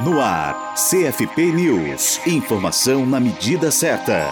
No ar, CFP News. Informação na medida certa.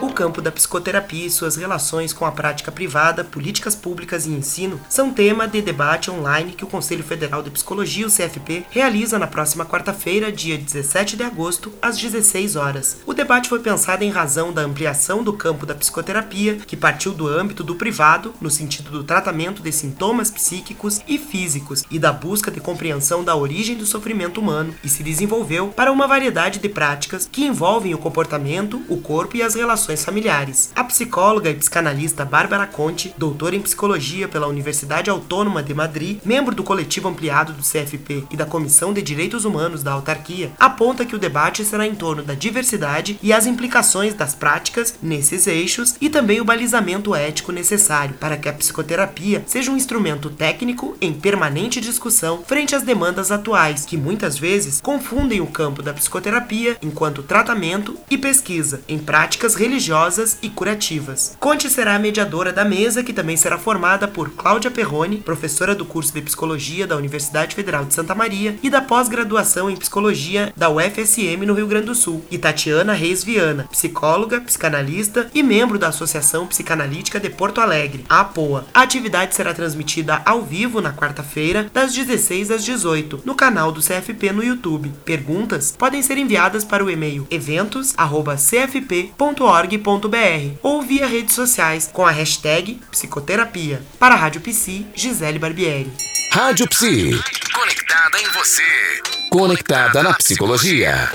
O campo da psicoterapia e suas relações com a prática privada, políticas públicas e ensino são tema de debate online que o Conselho Federal de Psicologia, o CFP, realiza na próxima quarta-feira, dia 17 de agosto, às 16 horas. O debate foi pensado em razão da ampliação do campo da psicoterapia, que partiu do âmbito do privado, no sentido do tratamento de sintomas psíquicos e físicos, e da busca de compreensão da origem do sofrimento humano, e se desenvolveu para uma variedade de práticas que envolvem o comportamento, o corpo e as relações familiares. A psicóloga e psicanalista Bárbara Conte, doutora em psicologia pela Universidade Autônoma de Madrid, membro do coletivo ampliado do CFP e da Comissão de Direitos Humanos da autarquia, aponta que o debate será em torno da diversidade e as implicações das práticas nesses eixos e também o balizamento ético necessário para que a psicoterapia seja um instrumento técnico em permanente discussão frente às demandas atuais, que muitas vezes confundem o campo da psicoterapia enquanto tratamento e pesquisa em práticas religiosas e curativas. Conte será a mediadora da mesa, que também será formada por Cláudia Perrone, professora do curso de Psicologia da Universidade Federal de Santa Maria e da pós-graduação em Psicologia da UFSM no Rio Grande do Sul, e Tatiana Reis Viana, psicóloga, psicanalista e membro da Associação Psicanalítica de Porto Alegre, a APOA. A atividade será transmitida ao vivo na quarta-feira, das 16 às 18, no canal do CFP no YouTube. YouTube. Perguntas podem ser enviadas para o e-mail eventos@cfp.org.br ou via redes sociais com a hashtag psicoterapia. Para a Rádio Psi, Gisele Barbieri. Rádio Psi. Conectada em você. Conectada na psicologia.